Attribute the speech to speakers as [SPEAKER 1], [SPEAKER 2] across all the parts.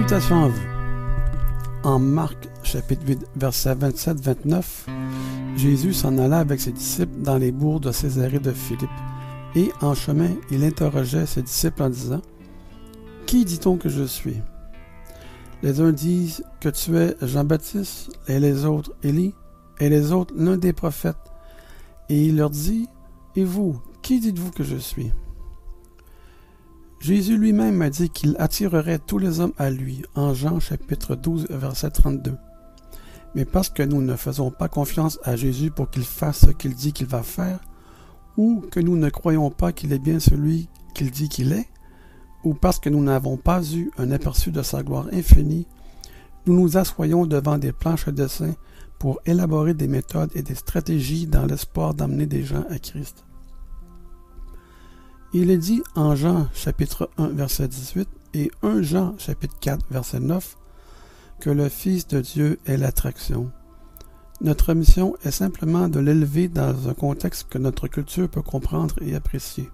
[SPEAKER 1] À vous. En Marc chapitre 8 verset 27-29, Jésus s'en alla avec ses disciples dans les bourgs de Césarée de Philippe. Et en chemin, il interrogeait ses disciples en disant Qui dit-on que je suis Les uns disent que tu es Jean-Baptiste, et les autres Élie, et les autres l'un des prophètes. Et il leur dit Et vous, qui dites-vous que je suis Jésus lui-même a dit qu'il attirerait tous les hommes à lui, en Jean chapitre 12, verset 32. Mais parce que nous ne faisons pas confiance à Jésus pour qu'il fasse ce qu'il dit qu'il va faire, ou que nous ne croyons pas qu'il est bien celui qu'il dit qu'il est, ou parce que nous n'avons pas eu un aperçu de sa gloire infinie, nous nous assoyons devant des planches de dessin pour élaborer des méthodes et des stratégies dans l'espoir d'amener des gens à Christ. Il est dit en Jean chapitre 1 verset 18 et 1 Jean chapitre 4 verset 9 que le Fils de Dieu est l'attraction. Notre mission est simplement de l'élever dans un contexte que notre culture peut comprendre et apprécier.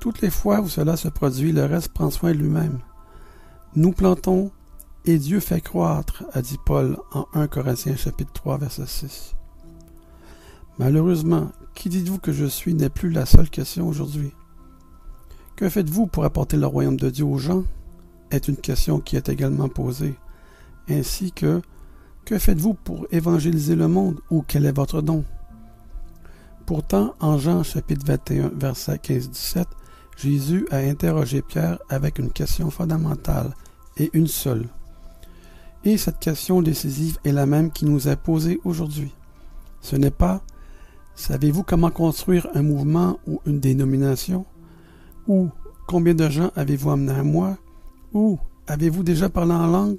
[SPEAKER 1] Toutes les fois où cela se produit, le reste prend soin lui-même. Nous plantons et Dieu fait croître, a dit Paul en 1 Corinthiens chapitre 3 verset 6. Malheureusement, qui dites-vous que je suis n'est plus la seule question aujourd'hui. Que faites-vous pour apporter le royaume de Dieu aux gens est une question qui est également posée, ainsi que que faites-vous pour évangéliser le monde ou quel est votre don? Pourtant, en Jean chapitre 21, verset 15-17, Jésus a interrogé Pierre avec une question fondamentale et une seule. Et cette question décisive est la même qui nous est posée aujourd'hui. Ce n'est pas Savez-vous comment construire un mouvement ou une dénomination? Ou combien de gens avez-vous amené à moi? Ou avez-vous déjà parlé en langue?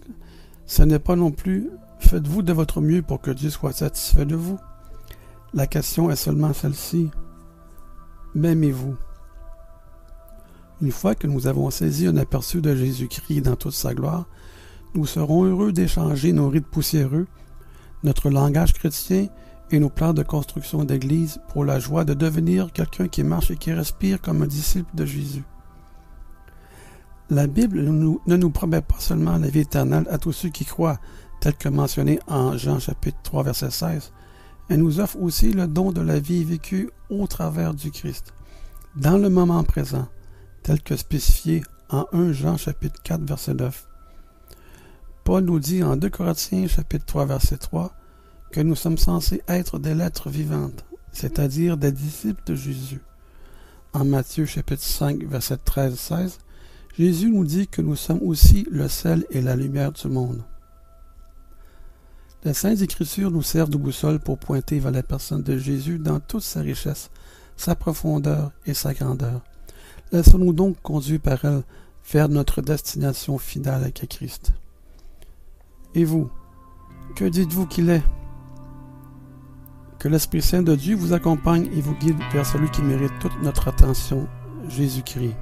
[SPEAKER 1] Ce n'est pas non plus faites-vous de votre mieux pour que Dieu soit satisfait de vous. La question est seulement celle-ci. M'aimez-vous? Une fois que nous avons saisi un aperçu de Jésus-Christ dans toute sa gloire, nous serons heureux d'échanger nos rites poussiéreux, notre langage chrétien et nos plans de construction d'église pour la joie de devenir quelqu'un qui marche et qui respire comme un disciple de Jésus. La Bible ne nous promet pas seulement la vie éternelle à tous ceux qui croient, tel que mentionné en Jean chapitre 3 verset 16, elle nous offre aussi le don de la vie vécue au travers du Christ, dans le moment présent, tel que spécifié en 1 Jean chapitre 4 verset 9. Paul nous dit en 2 Corinthiens chapitre 3 verset 3 que nous sommes censés être des lettres vivantes, c'est-à-dire des disciples de Jésus. En Matthieu chapitre 5 verset 13-16, Jésus nous dit que nous sommes aussi le sel et la lumière du monde. Les Saintes Écritures nous servent de boussole pour pointer vers la personne de Jésus dans toute sa richesse, sa profondeur et sa grandeur. Laissons-nous donc conduire par elle vers notre destination finale avec Christ. Et vous, que dites-vous qu'il est? Que l'Esprit Saint de Dieu vous accompagne et vous guide vers celui qui mérite toute notre attention, Jésus-Christ.